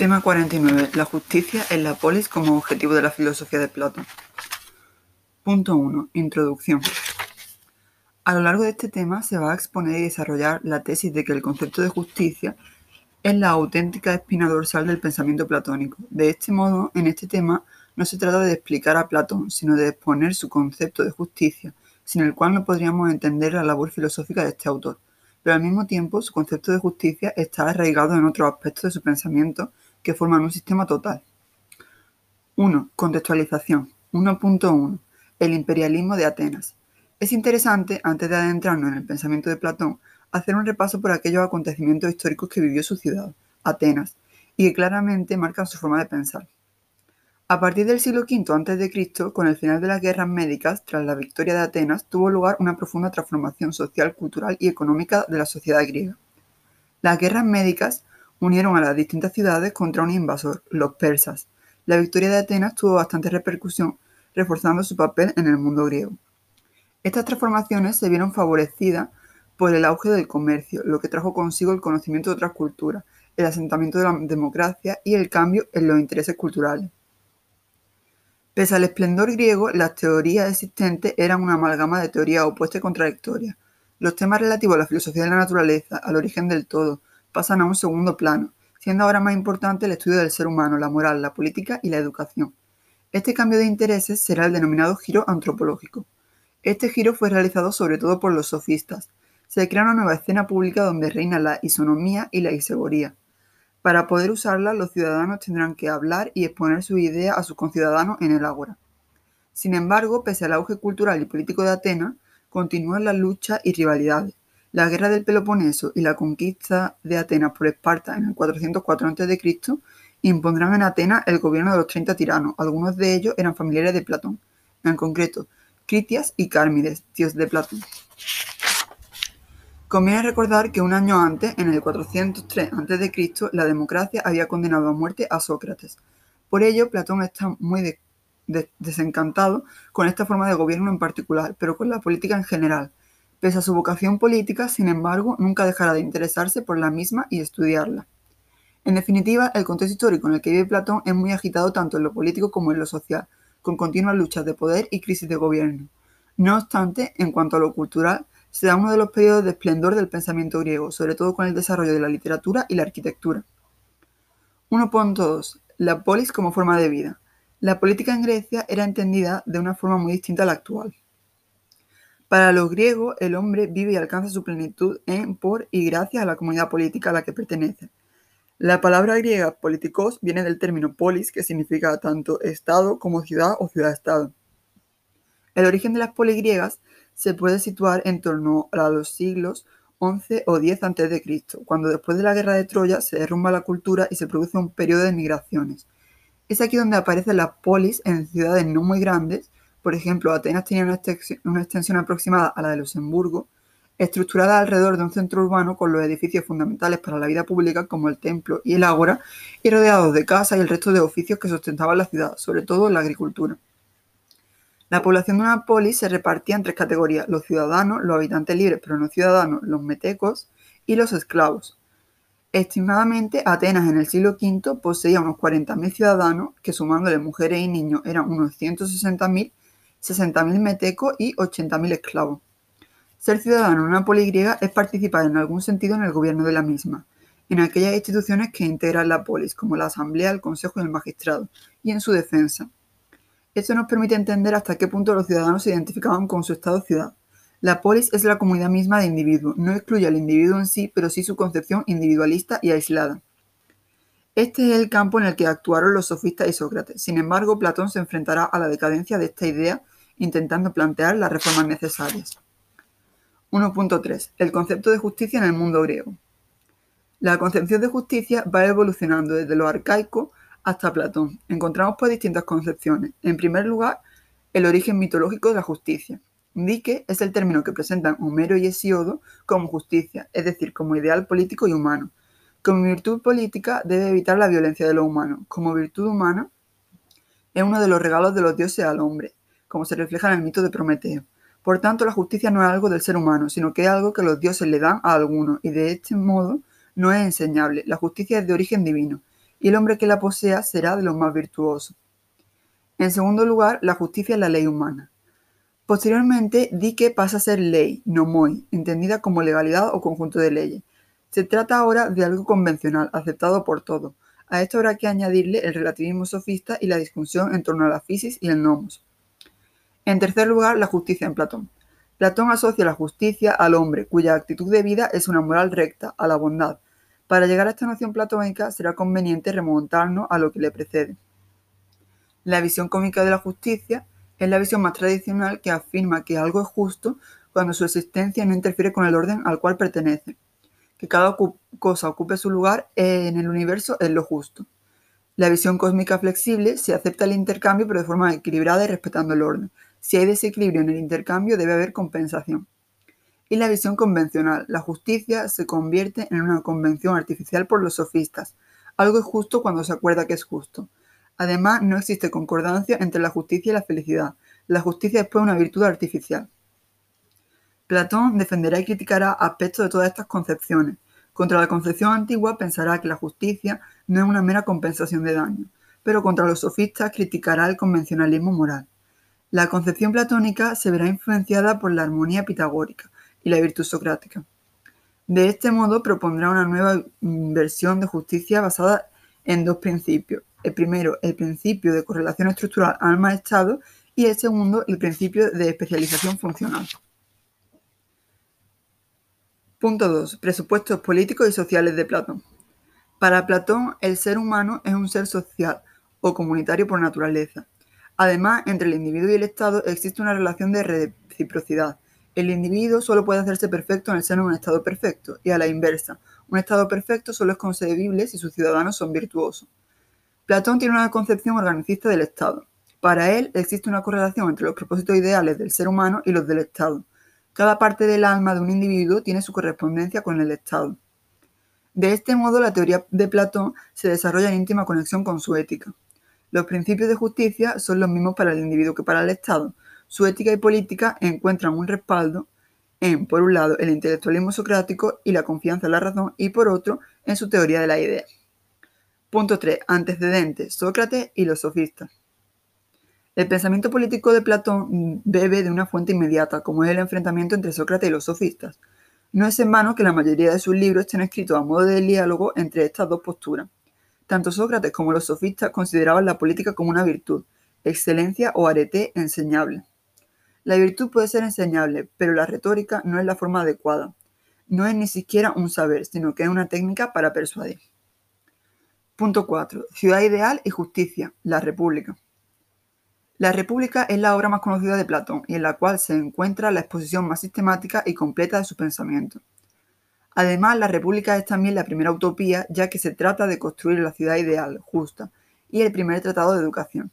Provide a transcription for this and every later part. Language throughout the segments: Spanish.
Tema 49. La justicia en la polis como objetivo de la filosofía de Platón. Punto 1. Introducción. A lo largo de este tema se va a exponer y desarrollar la tesis de que el concepto de justicia es la auténtica espina dorsal del pensamiento platónico. De este modo, en este tema no se trata de explicar a Platón, sino de exponer su concepto de justicia, sin el cual no podríamos entender la labor filosófica de este autor. Pero al mismo tiempo, su concepto de justicia está arraigado en otros aspectos de su pensamiento que forman un sistema total. 1. Contextualización. 1.1. El imperialismo de Atenas. Es interesante, antes de adentrarnos en el pensamiento de Platón, hacer un repaso por aquellos acontecimientos históricos que vivió su ciudad, Atenas, y que claramente marcan su forma de pensar. A partir del siglo V a.C., con el final de las guerras médicas, tras la victoria de Atenas, tuvo lugar una profunda transformación social, cultural y económica de la sociedad griega. Las guerras médicas unieron a las distintas ciudades contra un invasor, los persas. La victoria de Atenas tuvo bastante repercusión, reforzando su papel en el mundo griego. Estas transformaciones se vieron favorecidas por el auge del comercio, lo que trajo consigo el conocimiento de otras culturas, el asentamiento de la democracia y el cambio en los intereses culturales. Pese al esplendor griego, las teorías existentes eran una amalgama de teorías opuestas y contradictorias. Los temas relativos a la filosofía de la naturaleza, al origen del todo, pasan a un segundo plano, siendo ahora más importante el estudio del ser humano, la moral, la política y la educación. Este cambio de intereses será el denominado giro antropológico. Este giro fue realizado sobre todo por los sofistas. Se crea una nueva escena pública donde reina la isonomía y la isegoría. Para poder usarla, los ciudadanos tendrán que hablar y exponer su idea a sus conciudadanos en el ágora. Sin embargo, pese al auge cultural y político de Atenas, continúan las luchas y rivalidades. La guerra del Peloponeso y la conquista de Atenas por Esparta en el 404 a.C. impondrán en Atenas el gobierno de los 30 tiranos, algunos de ellos eran familiares de Platón, en concreto Critias y Cármides, dios de Platón. Conviene recordar que un año antes, en el 403 a.C., la democracia había condenado a muerte a Sócrates. Por ello, Platón está muy desencantado con esta forma de gobierno en particular, pero con la política en general, Pese a su vocación política, sin embargo, nunca dejará de interesarse por la misma y estudiarla. En definitiva, el contexto histórico en el que vive Platón es muy agitado tanto en lo político como en lo social, con continuas luchas de poder y crisis de gobierno. No obstante, en cuanto a lo cultural, se da uno de los periodos de esplendor del pensamiento griego, sobre todo con el desarrollo de la literatura y la arquitectura. 1.2. La polis como forma de vida. La política en Grecia era entendida de una forma muy distinta a la actual. Para los griegos, el hombre vive y alcanza su plenitud en, por y gracias a la comunidad política a la que pertenece. La palabra griega politikos viene del término polis, que significa tanto estado como ciudad o ciudad-estado. El origen de las polis griegas se puede situar en torno a los siglos XI o X a.C., cuando después de la guerra de Troya se derrumba la cultura y se produce un periodo de migraciones. Es aquí donde aparecen las polis en ciudades no muy grandes, por ejemplo, Atenas tenía una extensión, aproximada a la de Luxemburgo, estructurada alrededor de un centro urbano con los edificios fundamentales para la vida pública como el templo y el ágora, y rodeados de casas y el resto de oficios que sustentaban la ciudad, sobre todo la agricultura. La población de una polis se repartía en tres categorías, los ciudadanos, los habitantes libres pero no ciudadanos, los metecos y los esclavos. Estimadamente, Atenas en el siglo V poseía unos 40.000 ciudadanos, que sumándole mujeres y niños eran unos 160.000, 60.000 metecos y 80.000 esclavos. Ser ciudadano en una poligriega es participar en algún sentido en el gobierno de la misma, en aquellas instituciones que integran la polis, como la asamblea, el consejo y el magistrado, y en su defensa. Esto nos permite entender hasta qué punto los ciudadanos se identificaban con su estado-ciudad. La polis es la comunidad misma de individuos, no excluye al individuo en sí, pero sí su concepción individualista y aislada. Este es el campo en el que actuaron los sofistas y Sócrates. Sin embargo, Platón se enfrentará a la decadencia de esta idea intentando plantear las reformas necesarias. 1.3. El concepto de justicia en el mundo griego. La concepción de justicia va evolucionando desde lo arcaico hasta Platón. Encontramos pues distintas concepciones. En primer lugar, el origen mitológico de la justicia. Dique es el término que presentan Homero y Hesiodo como justicia, es decir, como ideal político y humano. Como virtud política debe evitar la violencia de lo humano. Como virtud humana es uno de los regalos de los dioses al hombre como se refleja en el mito de Prometeo. Por tanto, la justicia no es algo del ser humano, sino que es algo que los dioses le dan a algunos, y de este modo no es enseñable. La justicia es de origen divino. y el hombre que la posea será de los más virtuosos. En segundo lugar, la justicia es la ley humana. Posteriormente, di que pasa a ser ley, no moi, entendida como legalidad o conjunto de leyes. Se trata ahora de algo convencional, aceptado por todos. A esto habrá que añadirle el relativismo sofista y la discusión en torno a la fisis y el nomos. En tercer lugar, la justicia en Platón. Platón asocia la justicia al hombre, cuya actitud de vida es una moral recta, a la bondad. Para llegar a esta noción platónica será conveniente remontarnos a lo que le precede. La visión cómica de la justicia es la visión más tradicional que afirma que algo es justo cuando su existencia no interfiere con el orden al cual pertenece. Que cada cosa ocupe su lugar en el universo es lo justo. La visión cósmica flexible se acepta el intercambio pero de forma equilibrada y respetando el orden. Si hay desequilibrio en el intercambio debe haber compensación. Y la visión convencional. La justicia se convierte en una convención artificial por los sofistas. Algo es justo cuando se acuerda que es justo. Además, no existe concordancia entre la justicia y la felicidad. La justicia es pues una virtud artificial. Platón defenderá y criticará aspectos de todas estas concepciones. Contra la concepción antigua pensará que la justicia no es una mera compensación de daño, pero contra los sofistas criticará el convencionalismo moral. La concepción platónica se verá influenciada por la armonía pitagórica y la virtud socrática. De este modo propondrá una nueva versión de justicia basada en dos principios, el primero, el principio de correlación estructural alma-estado y el segundo, el principio de especialización funcional. Punto 2. Presupuestos políticos y sociales de Platón. Para Platón, el ser humano es un ser social o comunitario por naturaleza. Además, entre el individuo y el Estado existe una relación de reciprocidad. El individuo solo puede hacerse perfecto en el seno de un Estado perfecto, y a la inversa, un Estado perfecto solo es concebible si sus ciudadanos son virtuosos. Platón tiene una concepción organicista del Estado. Para él existe una correlación entre los propósitos ideales del ser humano y los del Estado. Cada parte del alma de un individuo tiene su correspondencia con el Estado. De este modo, la teoría de Platón se desarrolla en íntima conexión con su ética. Los principios de justicia son los mismos para el individuo que para el Estado. Su ética y política encuentran un respaldo en, por un lado, el intelectualismo socrático y la confianza en la razón, y por otro, en su teoría de la idea. Punto 3. Antecedentes. Sócrates y los sofistas. El pensamiento político de Platón bebe de una fuente inmediata, como es el enfrentamiento entre Sócrates y los sofistas. No es en vano que la mayoría de sus libros estén escritos a modo de diálogo entre estas dos posturas. Tanto Sócrates como los sofistas consideraban la política como una virtud, excelencia o arete enseñable. La virtud puede ser enseñable, pero la retórica no es la forma adecuada. No es ni siquiera un saber, sino que es una técnica para persuadir. Punto 4. Ciudad ideal y justicia. La República. La República es la obra más conocida de Platón y en la cual se encuentra la exposición más sistemática y completa de su pensamiento. Además, la República es también la primera utopía, ya que se trata de construir la ciudad ideal, justa, y el primer tratado de educación.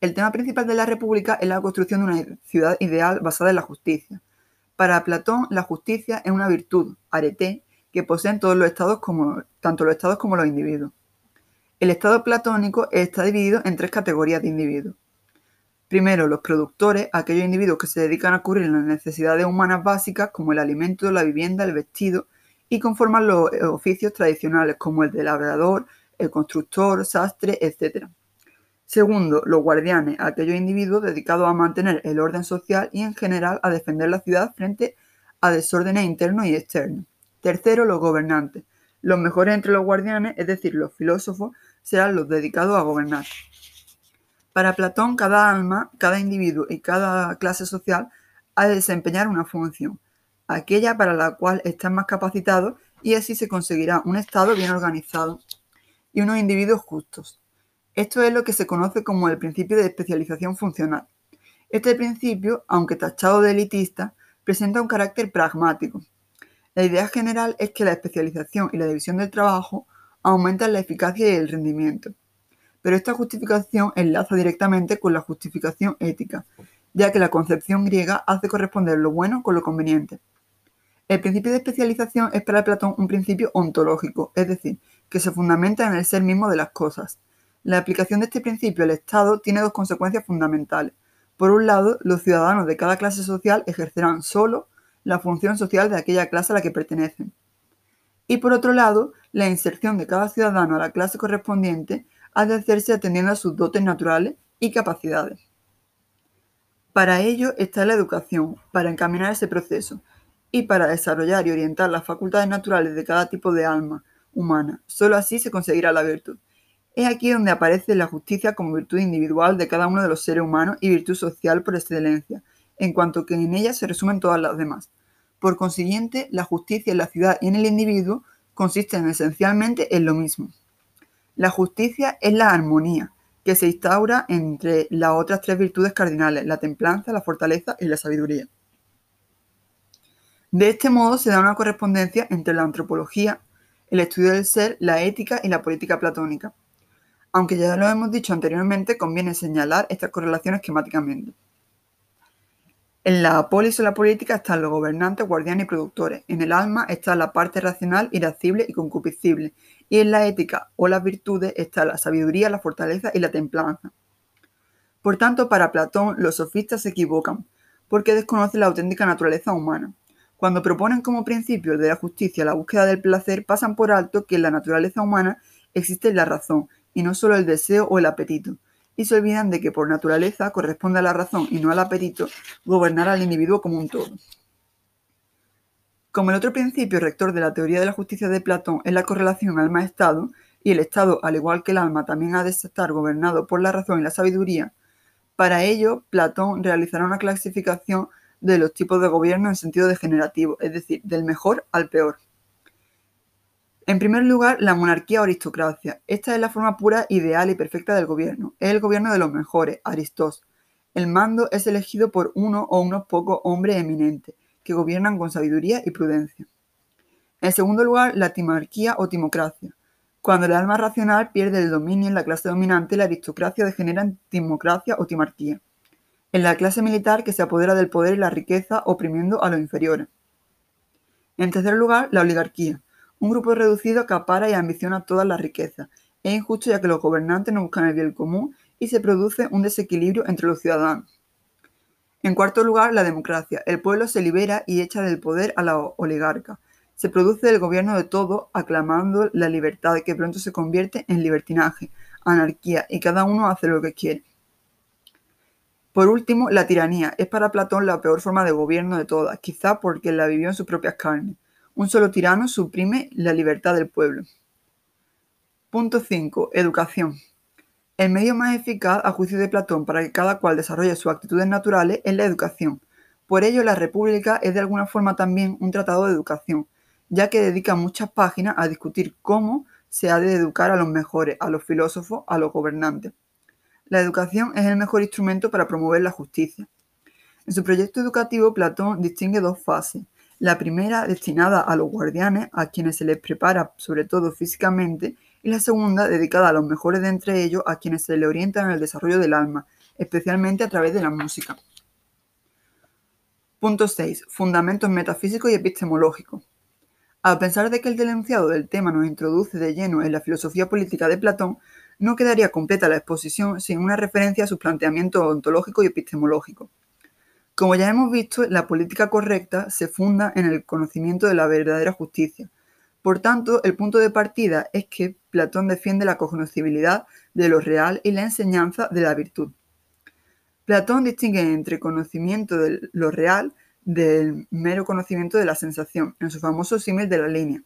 El tema principal de la República es la construcción de una ciudad ideal basada en la justicia. Para Platón, la justicia es una virtud, arete, que poseen todos los estados tanto los estados como los individuos. El estado platónico está dividido en tres categorías de individuos. Primero, los productores, aquellos individuos que se dedican a cubrir las necesidades humanas básicas como el alimento, la vivienda, el vestido y conforman los oficios tradicionales como el de labrador, el constructor, sastre, etc. Segundo, los guardianes, aquellos individuos dedicados a mantener el orden social y en general a defender la ciudad frente a desórdenes internos y externos. Tercero, los gobernantes, los mejores entre los guardianes, es decir, los filósofos, serán los dedicados a gobernar. Para Platón, cada alma, cada individuo y cada clase social ha de desempeñar una función, aquella para la cual están más capacitados y así se conseguirá un Estado bien organizado y unos individuos justos. Esto es lo que se conoce como el principio de especialización funcional. Este principio, aunque tachado de elitista, presenta un carácter pragmático, la idea general es que la especialización y la división del trabajo aumentan la eficacia y el rendimiento. Pero esta justificación enlaza directamente con la justificación ética, ya que la concepción griega hace corresponder lo bueno con lo conveniente. El principio de especialización es para Platón un principio ontológico, es decir, que se fundamenta en el ser mismo de las cosas. La aplicación de este principio al Estado tiene dos consecuencias fundamentales. Por un lado, los ciudadanos de cada clase social ejercerán solo la función social de aquella clase a la que pertenecen. Y por otro lado, la inserción de cada ciudadano a la clase correspondiente ha de hacerse atendiendo a sus dotes naturales y capacidades. Para ello está la educación, para encaminar ese proceso, y para desarrollar y orientar las facultades naturales de cada tipo de alma humana. Solo así se conseguirá la virtud. Es aquí donde aparece la justicia como virtud individual de cada uno de los seres humanos y virtud social por excelencia, en cuanto que en ella se resumen todas las demás. Por consiguiente, la justicia en la ciudad y en el individuo consisten esencialmente en lo mismo. La justicia es la armonía que se instaura entre las otras tres virtudes cardinales, la templanza, la fortaleza y la sabiduría. De este modo se da una correspondencia entre la antropología, el estudio del ser, la ética y la política platónica. Aunque ya lo hemos dicho anteriormente, conviene señalar estas correlaciones esquemáticamente. En la polis o la política están los gobernantes, guardianes y productores. En el alma está la parte racional, irascible y concupiscible. Y en la ética o las virtudes está la sabiduría, la fortaleza y la templanza. Por tanto, para Platón, los sofistas se equivocan, porque desconocen la auténtica naturaleza humana. Cuando proponen como principio de la justicia la búsqueda del placer, pasan por alto que en la naturaleza humana existe la razón, y no solo el deseo o el apetito y se olvidan de que por naturaleza corresponde a la razón y no al apetito gobernar al individuo como un todo. Como el otro principio rector de la teoría de la justicia de Platón es la correlación alma-estado, y el Estado, al igual que el alma, también ha de estar gobernado por la razón y la sabiduría, para ello Platón realizará una clasificación de los tipos de gobierno en sentido degenerativo, es decir, del mejor al peor. En primer lugar, la monarquía o aristocracia. Esta es la forma pura, ideal y perfecta del gobierno. Es el gobierno de los mejores, aristos. El mando es elegido por uno o unos pocos hombres eminentes, que gobiernan con sabiduría y prudencia. En segundo lugar, la timarquía o timocracia. Cuando el alma racional pierde el dominio en la clase dominante, la aristocracia degenera en timocracia o timarquía. En la clase militar que se apodera del poder y la riqueza oprimiendo a los inferiores. En tercer lugar, la oligarquía. Un grupo reducido acapara y ambiciona toda la riqueza. Es injusto ya que los gobernantes no buscan el bien común y se produce un desequilibrio entre los ciudadanos. En cuarto lugar, la democracia. El pueblo se libera y echa del poder a la oligarca. Se produce el gobierno de todo, aclamando la libertad que pronto se convierte en libertinaje, anarquía, y cada uno hace lo que quiere. Por último, la tiranía es para Platón la peor forma de gobierno de todas, quizá porque la vivió en sus propias carnes. Un solo tirano suprime la libertad del pueblo. Punto 5. Educación. El medio más eficaz, a juicio de Platón, para que cada cual desarrolle sus actitudes naturales es la educación. Por ello, la República es de alguna forma también un tratado de educación, ya que dedica muchas páginas a discutir cómo se ha de educar a los mejores, a los filósofos, a los gobernantes. La educación es el mejor instrumento para promover la justicia. En su proyecto educativo, Platón distingue dos fases, la primera destinada a los guardianes, a quienes se les prepara sobre todo físicamente, y la segunda dedicada a los mejores de entre ellos, a quienes se les orienta en el desarrollo del alma, especialmente a través de la música. Punto 6. Fundamentos metafísicos y epistemológicos. A pesar de que el denunciado del tema nos introduce de lleno en la filosofía política de Platón, no quedaría completa la exposición sin una referencia a sus planteamientos ontológicos y epistemológicos. Como ya hemos visto, la política correcta se funda en el conocimiento de la verdadera justicia. Por tanto, el punto de partida es que Platón defiende la cognoscibilidad de lo real y la enseñanza de la virtud. Platón distingue entre conocimiento de lo real del mero conocimiento de la sensación, en su famoso símil de la línea.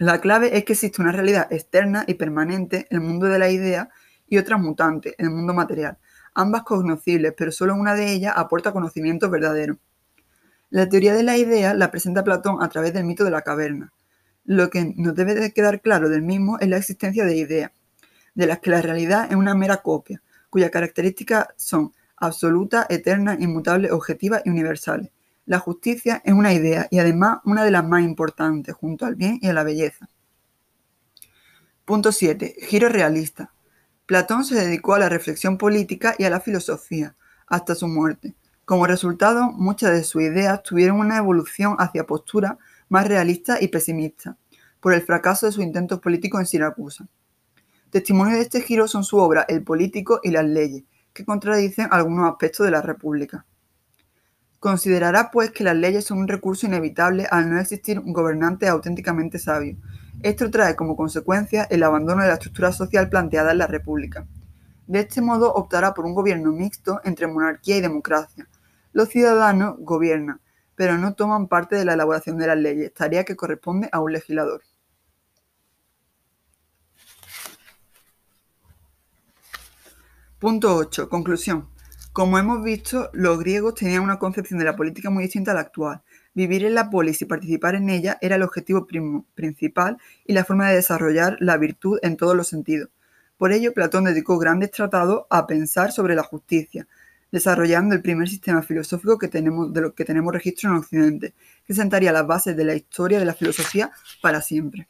La clave es que existe una realidad externa y permanente, el mundo de la idea, y otra mutante, el mundo material, ambas cognoscibles, pero solo una de ellas aporta conocimiento verdadero. La teoría de la idea la presenta Platón a través del mito de la caverna. Lo que nos debe de quedar claro del mismo es la existencia de ideas, de las que la realidad es una mera copia, cuyas características son absolutas, eternas, inmutables, objetivas y universales. La justicia es una idea y además una de las más importantes, junto al bien y a la belleza. Punto 7. Giro realista. Platón se dedicó a la reflexión política y a la filosofía, hasta su muerte. Como resultado, muchas de sus ideas tuvieron una evolución hacia posturas más realistas y pesimistas, por el fracaso de sus intentos políticos en Siracusa. Testimonio de este giro son su obra El político y las leyes, que contradicen algunos aspectos de la República. Considerará, pues, que las leyes son un recurso inevitable al no existir un gobernante auténticamente sabio. Esto trae como consecuencia el abandono de la estructura social planteada en la República. De este modo optará por un gobierno mixto entre monarquía y democracia. Los ciudadanos gobiernan, pero no toman parte de la elaboración de las leyes, tarea que corresponde a un legislador. Punto 8. Conclusión. Como hemos visto, los griegos tenían una concepción de la política muy distinta a la actual. Vivir en la polis y participar en ella era el objetivo principal y la forma de desarrollar la virtud en todos los sentidos. Por ello, Platón dedicó grandes tratados a pensar sobre la justicia, desarrollando el primer sistema filosófico que tenemos, de lo que tenemos registro en Occidente, que sentaría las bases de la historia de la filosofía para siempre.